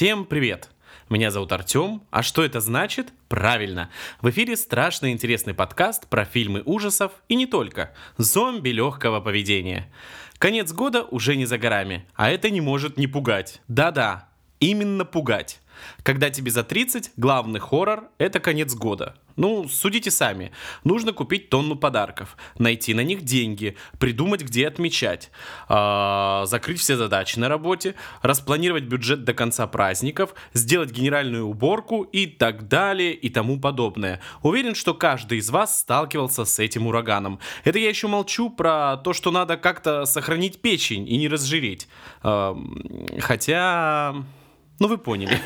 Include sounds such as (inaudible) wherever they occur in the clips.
Всем привет! Меня зовут Артем, а что это значит? Правильно, в эфире страшно интересный подкаст про фильмы ужасов и не только, зомби легкого поведения. Конец года уже не за горами, а это не может не пугать. Да-да, именно пугать. Когда тебе за 30, главный хоррор – это конец года. Ну, судите сами. Нужно купить тонну подарков, найти на них деньги, придумать, где отмечать, э, закрыть все задачи на работе, распланировать бюджет до конца праздников, сделать генеральную уборку и так далее и тому подобное. Уверен, что каждый из вас сталкивался с этим ураганом. Это я еще молчу про то, что надо как-то сохранить печень и не разжиреть. Э, хотя... Ну, вы поняли.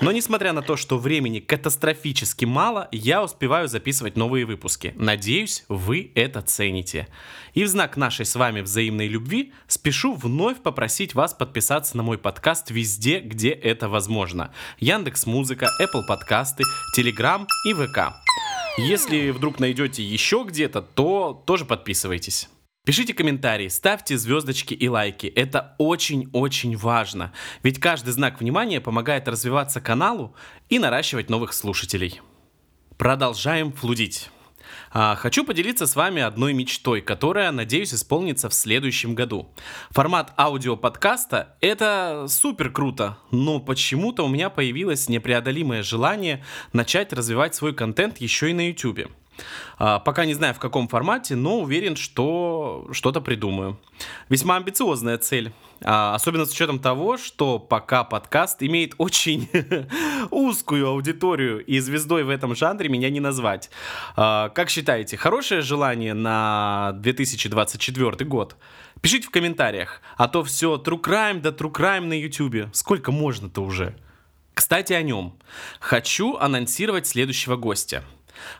Но несмотря на то, что времени катастрофически мало, я успеваю записывать новые выпуски. Надеюсь, вы это цените. И в знак нашей с вами взаимной любви спешу вновь попросить вас подписаться на мой подкаст везде, где это возможно. Яндекс Музыка, Apple подкасты, Telegram и ВК. Если вдруг найдете еще где-то, то тоже подписывайтесь. Пишите комментарии, ставьте звездочки и лайки. Это очень-очень важно. Ведь каждый знак внимания помогает развиваться каналу и наращивать новых слушателей. Продолжаем флудить. А, хочу поделиться с вами одной мечтой, которая, надеюсь, исполнится в следующем году. Формат аудиоподкаста — это супер круто, но почему-то у меня появилось непреодолимое желание начать развивать свой контент еще и на YouTube. А, пока не знаю в каком формате, но уверен, что что-то придумаю. Весьма амбициозная цель. А, особенно с учетом того, что пока подкаст имеет очень (laughs) узкую аудиторию, и звездой в этом жанре меня не назвать. А, как считаете, хорошее желание на 2024 год? Пишите в комментариях, а то все true crime да true crime на YouTube. Сколько можно-то уже? Кстати, о нем. Хочу анонсировать следующего гостя.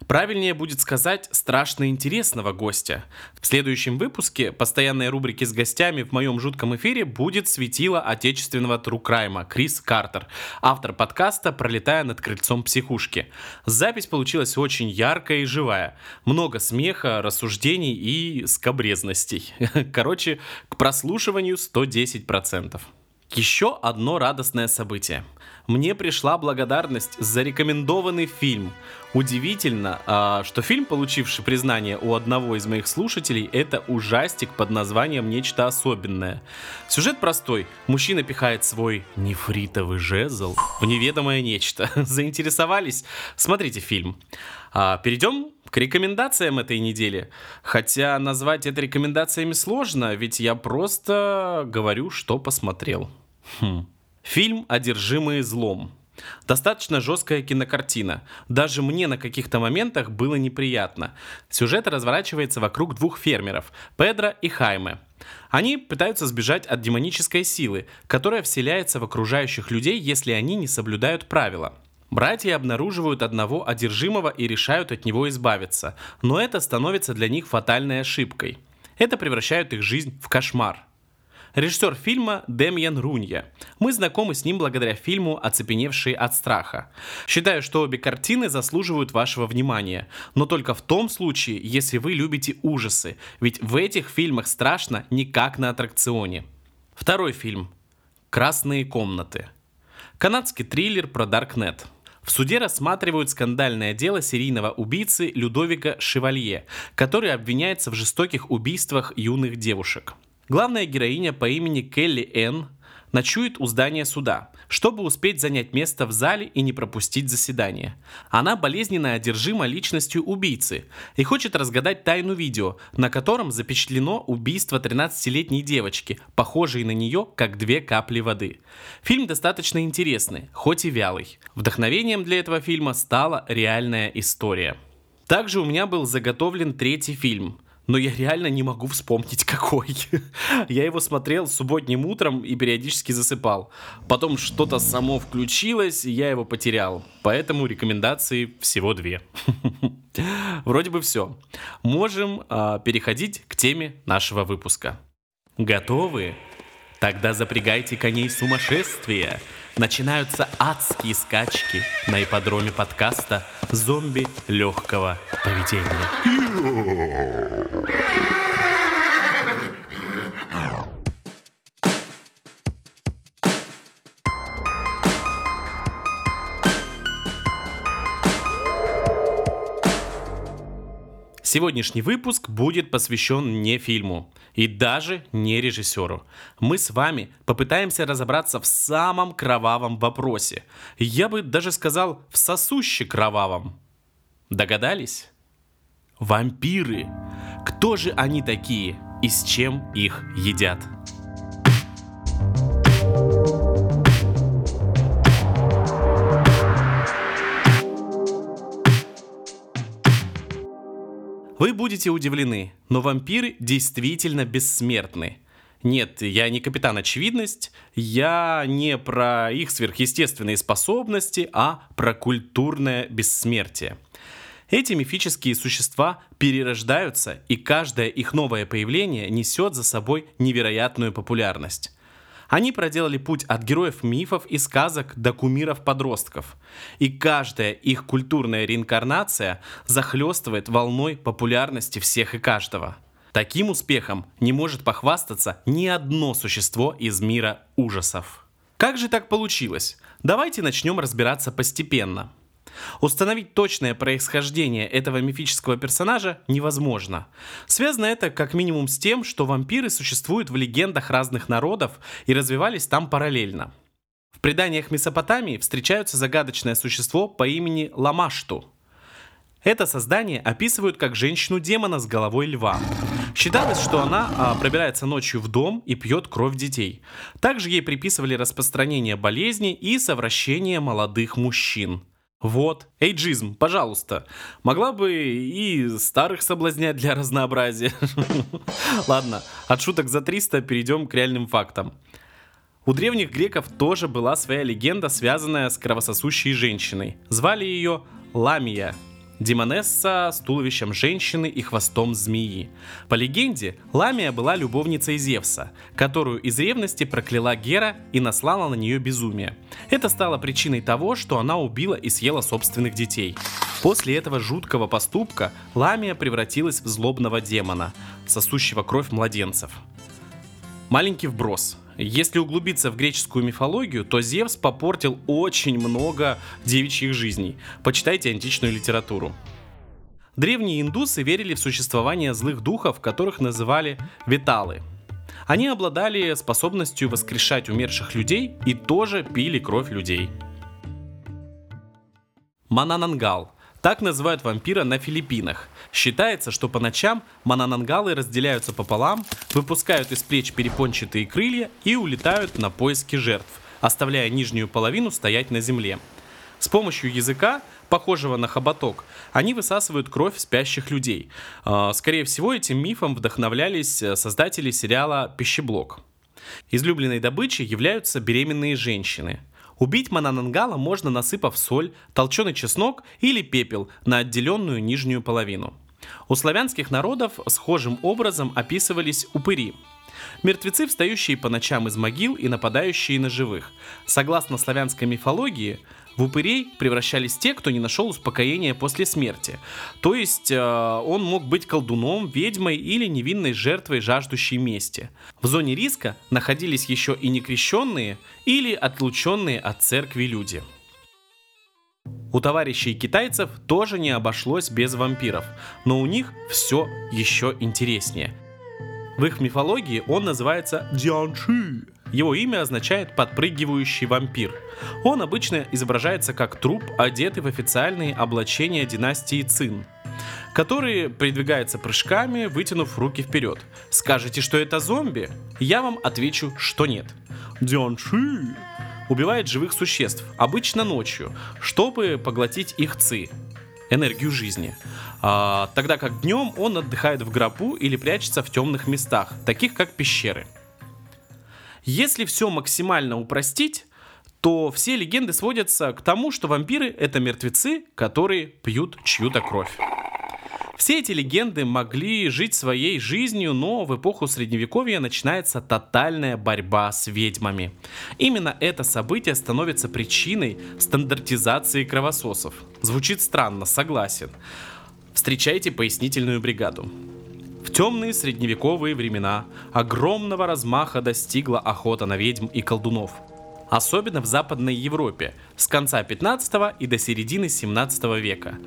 Правильнее будет сказать страшно интересного гостя. В следующем выпуске постоянной рубрики с гостями в моем жутком эфире будет светило отечественного трукрайма Крис Картер, автор подкаста «Пролетая над крыльцом психушки». Запись получилась очень яркая и живая. Много смеха, рассуждений и скобрезностей. (laughs) Короче, к прослушиванию 110%. Еще одно радостное событие мне пришла благодарность за рекомендованный фильм. Удивительно, а, что фильм, получивший признание у одного из моих слушателей, это ужастик под названием «Нечто особенное». Сюжет простой. Мужчина пихает свой нефритовый жезл в неведомое нечто. (laughs) Заинтересовались? Смотрите фильм. А, перейдем к рекомендациям этой недели. Хотя назвать это рекомендациями сложно, ведь я просто говорю, что посмотрел. Хм. Фильм «Одержимые злом». Достаточно жесткая кинокартина. Даже мне на каких-то моментах было неприятно. Сюжет разворачивается вокруг двух фермеров – Педро и Хайме. Они пытаются сбежать от демонической силы, которая вселяется в окружающих людей, если они не соблюдают правила. Братья обнаруживают одного одержимого и решают от него избавиться, но это становится для них фатальной ошибкой. Это превращает их жизнь в кошмар – Режиссер фильма Демьян Рунья. Мы знакомы с ним благодаря фильму «Оцепеневшие от страха». Считаю, что обе картины заслуживают вашего внимания, но только в том случае, если вы любите ужасы, ведь в этих фильмах страшно не как на аттракционе. Второй фильм «Красные комнаты». Канадский триллер про Даркнет. В суде рассматривают скандальное дело серийного убийцы Людовика Шевалье, который обвиняется в жестоких убийствах юных девушек. Главная героиня по имени Келли Н. ночует у здания суда, чтобы успеть занять место в зале и не пропустить заседание. Она болезненно одержима личностью убийцы и хочет разгадать тайну видео, на котором запечатлено убийство 13-летней девочки, похожей на нее, как две капли воды. Фильм достаточно интересный, хоть и вялый. Вдохновением для этого фильма стала реальная история. Также у меня был заготовлен третий фильм но я реально не могу вспомнить (laughs) какой. я его смотрел субботним утром и периодически засыпал. Потом что-то само включилось, и я его потерял. Поэтому рекомендации всего две. (laughs) Вроде бы все. Можем э, переходить к теме нашего выпуска. Готовы? Тогда запрягайте коней сумасшествия. Начинаются адские скачки на ипподроме подкаста «Зомби легкого поведения». Сегодняшний выпуск будет посвящен не фильму и даже не режиссеру. Мы с вами попытаемся разобраться в самом кровавом вопросе. Я бы даже сказал в сосуще кровавом. Догадались? Вампиры. Кто же они такие и с чем их едят? Вы будете удивлены, но вампиры действительно бессмертны. Нет, я не капитан очевидность, я не про их сверхъестественные способности, а про культурное бессмертие. Эти мифические существа перерождаются, и каждое их новое появление несет за собой невероятную популярность. Они проделали путь от героев мифов и сказок до кумиров-подростков. И каждая их культурная реинкарнация захлестывает волной популярности всех и каждого. Таким успехом не может похвастаться ни одно существо из мира ужасов. Как же так получилось? Давайте начнем разбираться постепенно – Установить точное происхождение этого мифического персонажа невозможно. Связано это как минимум с тем, что вампиры существуют в легендах разных народов и развивались там параллельно. В преданиях Месопотамии встречаются загадочное существо по имени Ламашту. Это создание описывают как женщину-демона с головой льва. Считалось, что она а, пробирается ночью в дом и пьет кровь детей. Также ей приписывали распространение болезней и совращение молодых мужчин. Вот, эйджизм, пожалуйста. Могла бы и старых соблазнять для разнообразия. (laughs) Ладно, от шуток за 300 перейдем к реальным фактам. У древних греков тоже была своя легенда, связанная с кровососущей женщиной. Звали ее Ламия, Демонесса с туловищем женщины и хвостом змеи. По легенде, Ламия была любовницей Зевса, которую из ревности прокляла Гера и наслала на нее безумие. Это стало причиной того, что она убила и съела собственных детей. После этого жуткого поступка Ламия превратилась в злобного демона, сосущего кровь младенцев. Маленький вброс – если углубиться в греческую мифологию, то Зевс попортил очень много девичьих жизней. Почитайте античную литературу. Древние индусы верили в существование злых духов, которых называли виталы. Они обладали способностью воскрешать умерших людей и тоже пили кровь людей. Мананангал так называют вампира на Филиппинах. Считается, что по ночам мананангалы разделяются пополам, выпускают из плеч перепончатые крылья и улетают на поиски жертв, оставляя нижнюю половину стоять на земле. С помощью языка, похожего на хоботок, они высасывают кровь спящих людей. А, скорее всего, этим мифом вдохновлялись э, создатели сериала «Пищеблок». Излюбленной добычей являются беременные женщины – Убить мананангала можно, насыпав соль, толченый чеснок или пепел на отделенную нижнюю половину. У славянских народов схожим образом описывались упыри. Мертвецы, встающие по ночам из могил и нападающие на живых. Согласно славянской мифологии, в упырей превращались те, кто не нашел успокоения после смерти. То есть э, он мог быть колдуном, ведьмой или невинной жертвой, жаждущей мести. В зоне риска находились еще и некрещенные или отлученные от церкви люди. У товарищей китайцев тоже не обошлось без вампиров, но у них все еще интереснее. В их мифологии он называется Дзянши, его имя означает «подпрыгивающий вампир». Он обычно изображается как труп, одетый в официальные облачения династии Цин который передвигается прыжками, вытянув руки вперед. Скажете, что это зомби? Я вам отвечу, что нет. Дзянши убивает живых существ, обычно ночью, чтобы поглотить их ци, энергию жизни. А, тогда как днем он отдыхает в гробу или прячется в темных местах, таких как пещеры. Если все максимально упростить, то все легенды сводятся к тому, что вампиры — это мертвецы, которые пьют чью-то кровь. Все эти легенды могли жить своей жизнью, но в эпоху средневековья начинается тотальная борьба с ведьмами. Именно это событие становится причиной стандартизации кровососов. Звучит странно, согласен. Встречайте пояснительную бригаду. Темные средневековые времена огромного размаха достигла охота на ведьм и колдунов. Особенно в Западной Европе с конца 15 и до середины 17 века.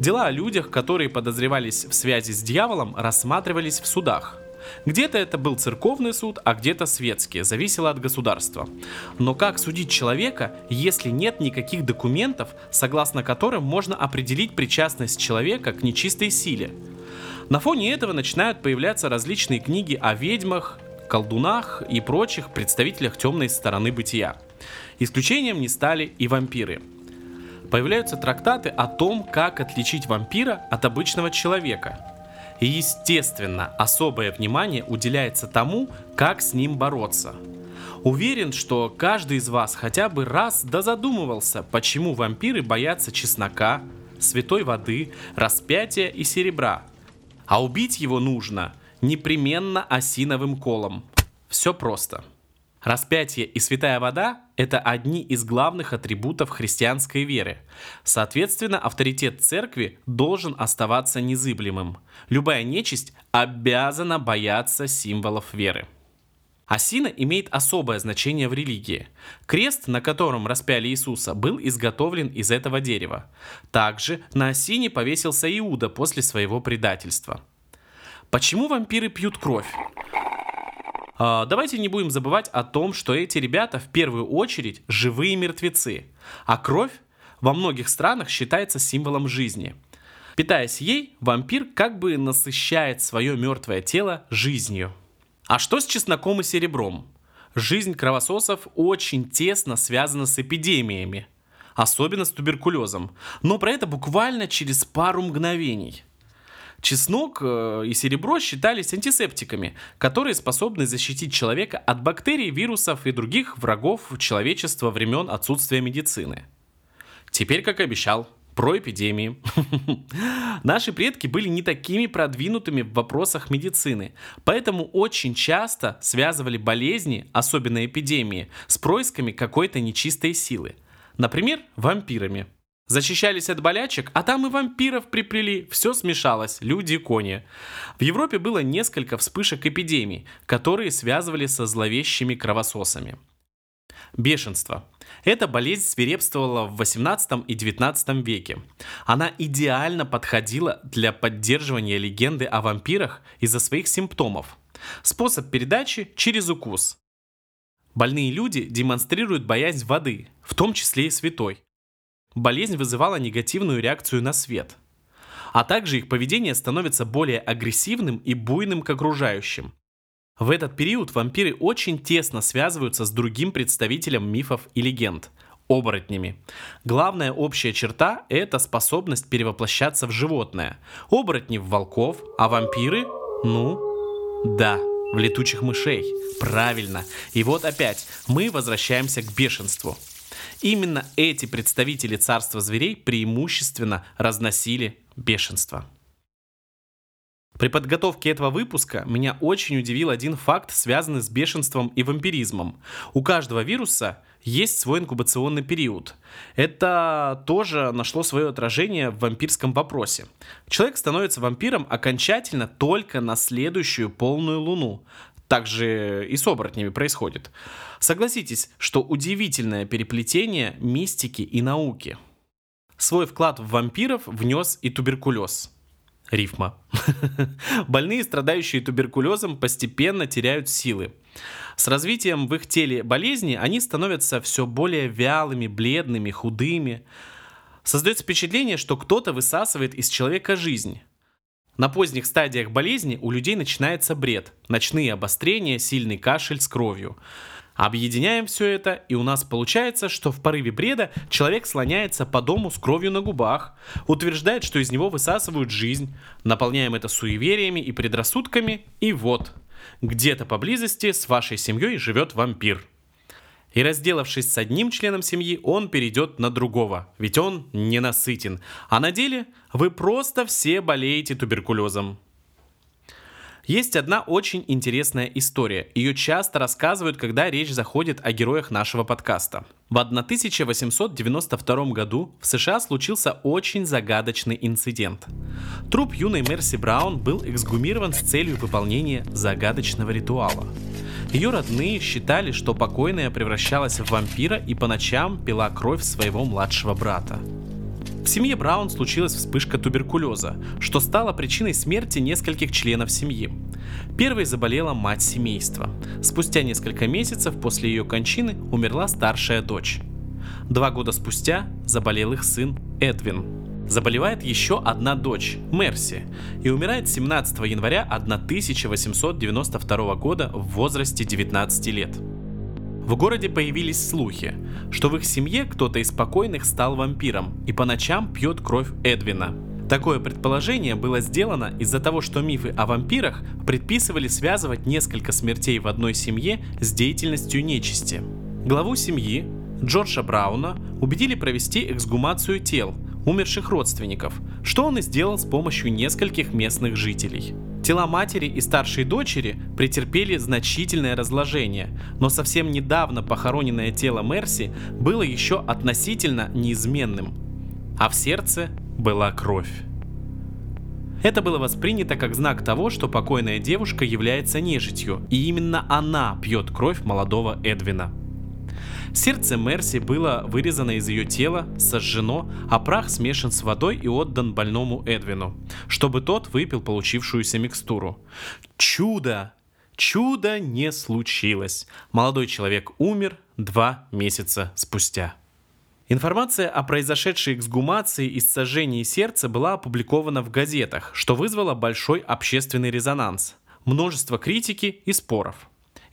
Дела о людях, которые подозревались в связи с дьяволом, рассматривались в судах. Где-то это был церковный суд, а где-то светский, зависело от государства. Но как судить человека, если нет никаких документов, согласно которым можно определить причастность человека к нечистой силе? На фоне этого начинают появляться различные книги о ведьмах, колдунах и прочих представителях темной стороны бытия. Исключением не стали и вампиры. Появляются трактаты о том, как отличить вампира от обычного человека. И, естественно, особое внимание уделяется тому, как с ним бороться. Уверен, что каждый из вас хотя бы раз да задумывался, почему вампиры боятся чеснока, святой воды, распятия и серебра. А убить его нужно непременно осиновым колом. Все просто. Распятие и святая вода – это одни из главных атрибутов христианской веры. Соответственно, авторитет церкви должен оставаться незыблемым. Любая нечисть обязана бояться символов веры. Осина имеет особое значение в религии. Крест, на котором распяли Иисуса, был изготовлен из этого дерева. Также на осине повесился Иуда после своего предательства. Почему вампиры пьют кровь? А, давайте не будем забывать о том, что эти ребята в первую очередь живые мертвецы, а кровь во многих странах считается символом жизни. Питаясь ей, вампир как бы насыщает свое мертвое тело жизнью. А что с чесноком и серебром? Жизнь кровососов очень тесно связана с эпидемиями, особенно с туберкулезом, но про это буквально через пару мгновений – Чеснок э, и серебро считались антисептиками, которые способны защитить человека от бактерий, вирусов и других врагов человечества времен отсутствия медицины. Теперь, как обещал, про эпидемии. (laughs) Наши предки были не такими продвинутыми в вопросах медицины, поэтому очень часто связывали болезни, особенно эпидемии, с происками какой-то нечистой силы. Например, вампирами. Защищались от болячек, а там и вампиров приплели, все смешалось, люди и кони. В Европе было несколько вспышек эпидемий, которые связывали со зловещими кровососами. Бешенство. Эта болезнь свирепствовала в 18 и 19 веке. Она идеально подходила для поддерживания легенды о вампирах из-за своих симптомов. Способ передачи через укус. Больные люди демонстрируют боязнь воды, в том числе и святой болезнь вызывала негативную реакцию на свет. А также их поведение становится более агрессивным и буйным к окружающим. В этот период вампиры очень тесно связываются с другим представителем мифов и легенд – оборотнями. Главная общая черта – это способность перевоплощаться в животное. Оборотни в волков, а вампиры – ну, да, в летучих мышей. Правильно. И вот опять мы возвращаемся к бешенству – Именно эти представители царства зверей преимущественно разносили бешенство. При подготовке этого выпуска меня очень удивил один факт, связанный с бешенством и вампиризмом. У каждого вируса есть свой инкубационный период. Это тоже нашло свое отражение в вампирском вопросе. Человек становится вампиром окончательно только на следующую полную луну. Также и с оборотнями происходит. Согласитесь, что удивительное переплетение мистики и науки. Свой вклад в вампиров внес и туберкулез. Рифма. (laughs) Больные, страдающие туберкулезом, постепенно теряют силы. С развитием в их теле болезни они становятся все более вялыми, бледными, худыми. Создается впечатление, что кто-то высасывает из человека жизнь. На поздних стадиях болезни у людей начинается бред, ночные обострения, сильный кашель с кровью. Объединяем все это, и у нас получается, что в порыве бреда человек слоняется по дому с кровью на губах, утверждает, что из него высасывают жизнь, наполняем это суевериями и предрассудками, и вот, где-то поблизости с вашей семьей живет вампир. И разделавшись с одним членом семьи, он перейдет на другого, ведь он ненасытен. А на деле вы просто все болеете туберкулезом. Есть одна очень интересная история. Ее часто рассказывают, когда речь заходит о героях нашего подкаста. В 1892 году в США случился очень загадочный инцидент. Труп юной Мерси Браун был эксгумирован с целью выполнения загадочного ритуала. Ее родные считали, что покойная превращалась в вампира и по ночам пила кровь своего младшего брата. В семье Браун случилась вспышка туберкулеза, что стало причиной смерти нескольких членов семьи. Первой заболела мать семейства. Спустя несколько месяцев после ее кончины умерла старшая дочь. Два года спустя заболел их сын Эдвин. Заболевает еще одна дочь, Мерси, и умирает 17 января 1892 года в возрасте 19 лет. В городе появились слухи, что в их семье кто-то из покойных стал вампиром и по ночам пьет кровь Эдвина. Такое предположение было сделано из-за того, что мифы о вампирах предписывали связывать несколько смертей в одной семье с деятельностью нечисти. Главу семьи, Джорджа Брауна, убедили провести эксгумацию тел умерших родственников, что он и сделал с помощью нескольких местных жителей – Тела матери и старшей дочери претерпели значительное разложение, но совсем недавно похороненное тело Мерси было еще относительно неизменным, а в сердце была кровь. Это было воспринято как знак того, что покойная девушка является нежитью, и именно она пьет кровь молодого Эдвина. Сердце Мерси было вырезано из ее тела, сожжено, а прах смешан с водой и отдан больному Эдвину, чтобы тот выпил получившуюся микстуру. Чудо! Чудо не случилось. Молодой человек умер два месяца спустя. Информация о произошедшей эксгумации и сожжении сердца была опубликована в газетах, что вызвало большой общественный резонанс, множество критики и споров.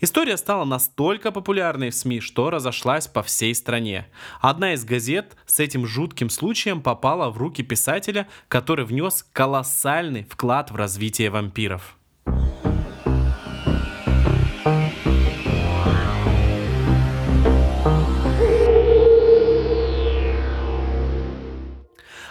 История стала настолько популярной в СМИ, что разошлась по всей стране. Одна из газет с этим жутким случаем попала в руки писателя, который внес колоссальный вклад в развитие вампиров.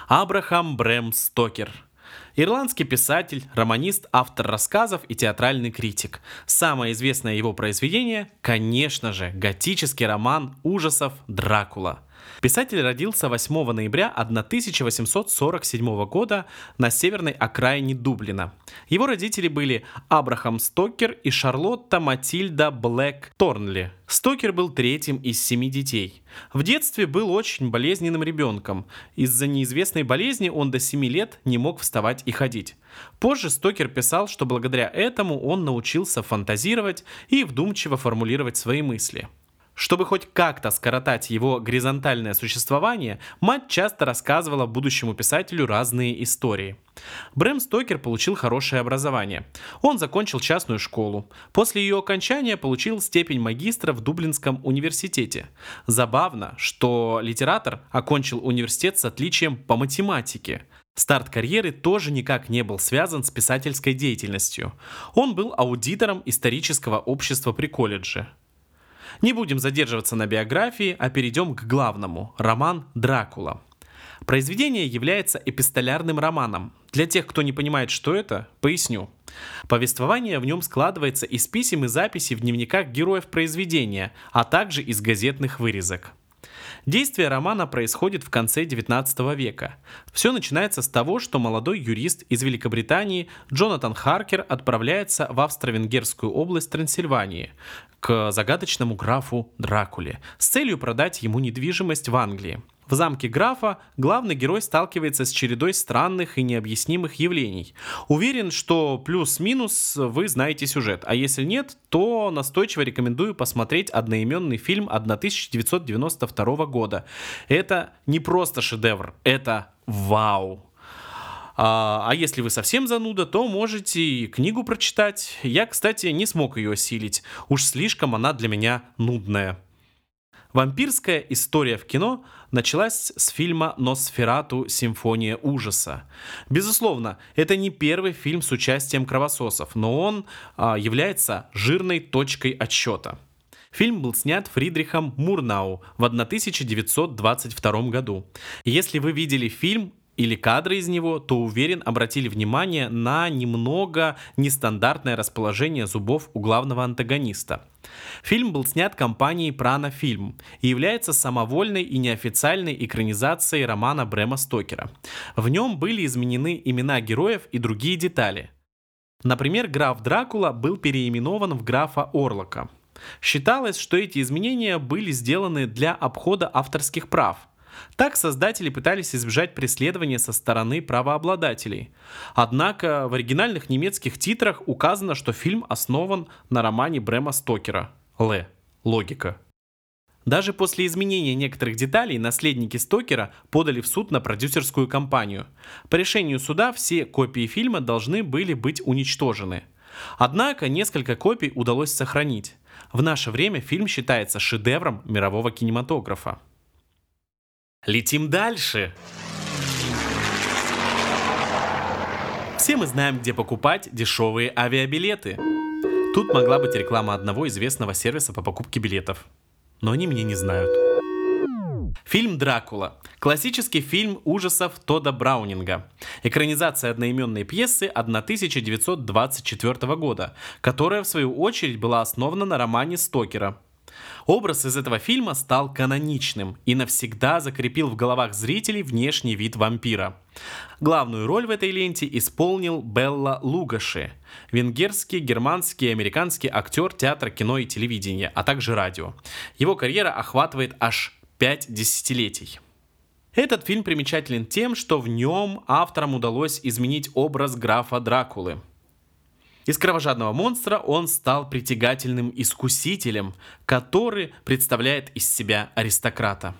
Абрахам Брэм Стокер – Ирландский писатель, романист, автор рассказов и театральный критик. Самое известное его произведение, конечно же, готический роман ужасов «Дракула». Писатель родился 8 ноября 1847 года на северной окраине Дублина. Его родители были Абрахам Стокер и Шарлотта Матильда Блэк Торнли. Стокер был третьим из семи детей. В детстве был очень болезненным ребенком. Из-за неизвестной болезни он до 7 лет не мог вставать и ходить. Позже Стокер писал, что благодаря этому он научился фантазировать и вдумчиво формулировать свои мысли. Чтобы хоть как-то скоротать его горизонтальное существование, мать часто рассказывала будущему писателю разные истории. Брэм Стокер получил хорошее образование. Он закончил частную школу. После ее окончания получил степень магистра в Дублинском университете. Забавно, что литератор окончил университет с отличием по математике. Старт карьеры тоже никак не был связан с писательской деятельностью. Он был аудитором исторического общества при колледже. Не будем задерживаться на биографии, а перейдем к главному – роман «Дракула». Произведение является эпистолярным романом. Для тех, кто не понимает, что это, поясню. Повествование в нем складывается из писем и записей в дневниках героев произведения, а также из газетных вырезок. Действие романа происходит в конце 19 века. Все начинается с того, что молодой юрист из Великобритании Джонатан Харкер отправляется в австро-венгерскую область Трансильвании к загадочному графу Дракуле с целью продать ему недвижимость в Англии. В замке графа главный герой сталкивается с чередой странных и необъяснимых явлений. Уверен, что плюс-минус вы знаете сюжет, а если нет, то настойчиво рекомендую посмотреть одноименный фильм 1992 года. Это не просто шедевр, это вау. А, а если вы совсем зануда, то можете и книгу прочитать. Я, кстати, не смог ее осилить. Уж слишком она для меня нудная. Вампирская история в кино началась с фильма «Носферату. Симфония ужаса». Безусловно, это не первый фильм с участием кровососов, но он а, является жирной точкой отсчета. Фильм был снят Фридрихом Мурнау в 1922 году. Если вы видели фильм или кадры из него, то уверен обратили внимание на немного нестандартное расположение зубов у главного антагониста. Фильм был снят компанией Prana Film и является самовольной и неофициальной экранизацией романа Брэма Стокера. В нем были изменены имена героев и другие детали. Например, граф Дракула был переименован в графа Орлока. Считалось, что эти изменения были сделаны для обхода авторских прав – Так создатели пытались избежать преследования со стороны правообладателей. Однако в оригинальных немецких титрах указано, что фильм основан на романе Брема Стокера «Ле. Логика». Даже после изменения некоторых деталей наследники Стокера подали в суд на продюсерскую компанию. По решению суда все копии фильма должны были быть уничтожены. Однако несколько копий удалось сохранить. В наше время фильм считается шедевром мирового кинематографа. Летим дальше. Все мы знаем, где покупать дешевые авиабилеты. Тут могла быть реклама одного известного сервиса по покупке билетов но они меня не знают. Фильм «Дракула» – классический фильм ужасов Тода Браунинга. Экранизация одноименной пьесы 1924 года, которая, в свою очередь, была основана на романе Стокера. Образ из этого фильма стал каноничным и навсегда закрепил в головах зрителей внешний вид вампира. Главную роль в этой ленте исполнил Белла Лугаши, венгерский, германский и американский актер театра, кино и телевидения, а также радио. Его карьера охватывает аж пять десятилетий. Этот фильм примечателен тем, что в нем авторам удалось изменить образ графа Дракулы – из кровожадного монстра он стал притягательным искусителем, который представляет из себя аристократа.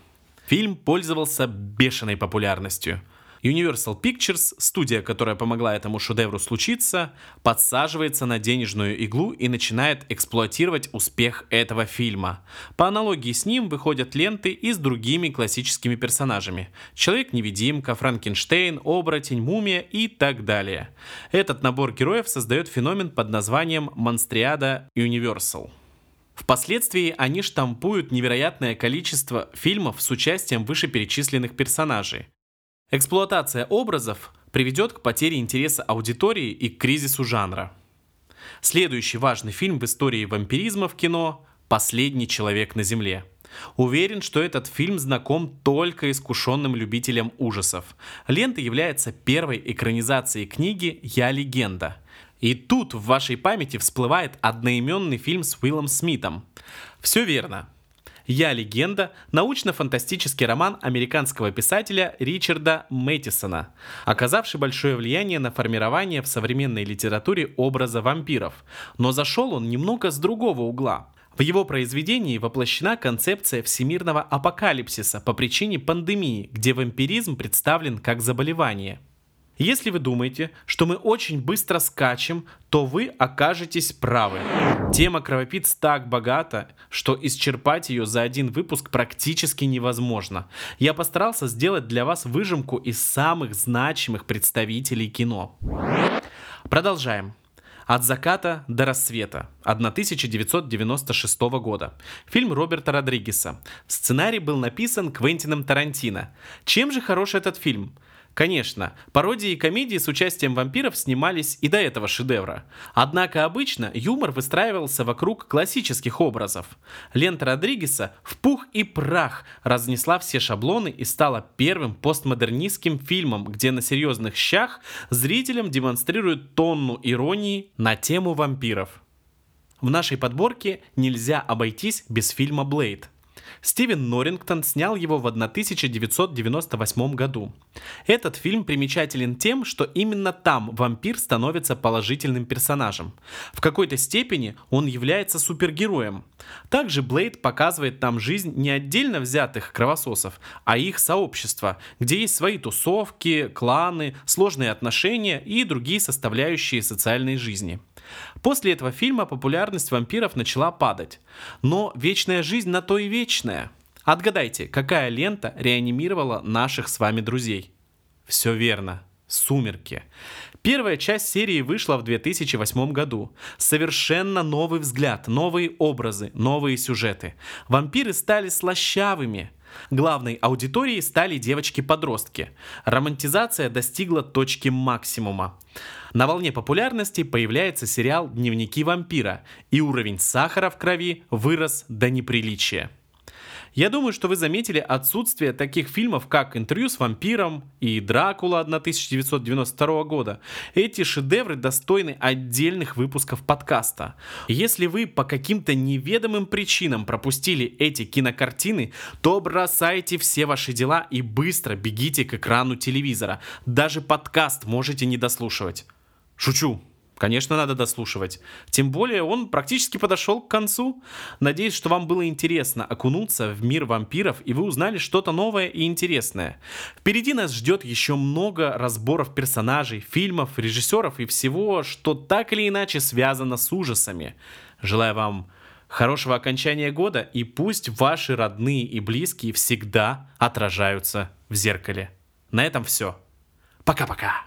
Фильм пользовался бешеной популярностью – Universal Pictures, студия, которая помогла этому шедевру случиться, подсаживается на денежную иглу и начинает эксплуатировать успех этого фильма. По аналогии с ним выходят ленты и с другими классическими персонажами. Человек-невидимка, Франкенштейн, Оборотень, Мумия и так далее. Этот набор героев создает феномен под названием Монстриада Universal. Впоследствии они штампуют невероятное количество фильмов с участием вышеперечисленных персонажей. Эксплуатация образов приведет к потере интереса аудитории и к кризису жанра. Следующий важный фильм в истории вампиризма в кино «Последний человек на Земле». Уверен, что этот фильм знаком только искушенным любителям ужасов. Лента является первой экранизацией книги «Я легенда». И тут в вашей памяти всплывает одноименный фильм с Уиллом Смитом. Все верно. «Я легенда» — научно-фантастический роман американского писателя Ричарда Мэттисона, оказавший большое влияние на формирование в современной литературе образа вампиров. Но зашел он немного с другого угла. В его произведении воплощена концепция всемирного апокалипсиса по причине пандемии, где вампиризм представлен как заболевание – если вы думаете, что мы очень быстро скачем, то вы окажетесь правы. Тема кровопийц так богата, что исчерпать ее за один выпуск практически невозможно. Я постарался сделать для вас выжимку из самых значимых представителей кино. Продолжаем. От заката до рассвета 1996 года. Фильм Роберта Родригеса. Сценарий был написан Квентином Тарантино. Чем же хорош этот фильм? Конечно, пародии и комедии с участием вампиров снимались и до этого шедевра. Однако обычно юмор выстраивался вокруг классических образов. Лента Родригеса в пух и прах разнесла все шаблоны и стала первым постмодернистским фильмом, где на серьезных щах зрителям демонстрируют тонну иронии на тему вампиров. В нашей подборке нельзя обойтись без фильма «Блейд». Стивен Норрингтон снял его в 1998 году. Этот фильм примечателен тем, что именно там вампир становится положительным персонажем. В какой-то степени он является супергероем. Также Блейд показывает нам жизнь не отдельно взятых кровососов, а их сообщества, где есть свои тусовки, кланы, сложные отношения и другие составляющие социальной жизни. После этого фильма популярность вампиров начала падать. Но вечная жизнь на то и вечная. Отгадайте, какая лента реанимировала наших с вами друзей? Все верно. «Сумерки». Первая часть серии вышла в 2008 году. Совершенно новый взгляд, новые образы, новые сюжеты. Вампиры стали слащавыми. Главной аудиторией стали девочки-подростки. Романтизация достигла точки максимума. На волне популярности появляется сериал «Дневники вампира», и уровень сахара в крови вырос до неприличия. Я думаю, что вы заметили отсутствие таких фильмов, как «Интервью с вампиром» и «Дракула» 1992 года. Эти шедевры достойны отдельных выпусков подкаста. Если вы по каким-то неведомым причинам пропустили эти кинокартины, то бросайте все ваши дела и быстро бегите к экрану телевизора. Даже подкаст можете не дослушивать. Шучу. Конечно, надо дослушивать. Тем более он практически подошел к концу. Надеюсь, что вам было интересно окунуться в мир вампиров и вы узнали что-то новое и интересное. Впереди нас ждет еще много разборов персонажей, фильмов, режиссеров и всего, что так или иначе связано с ужасами. Желаю вам хорошего окончания года и пусть ваши родные и близкие всегда отражаются в зеркале. На этом все. Пока-пока.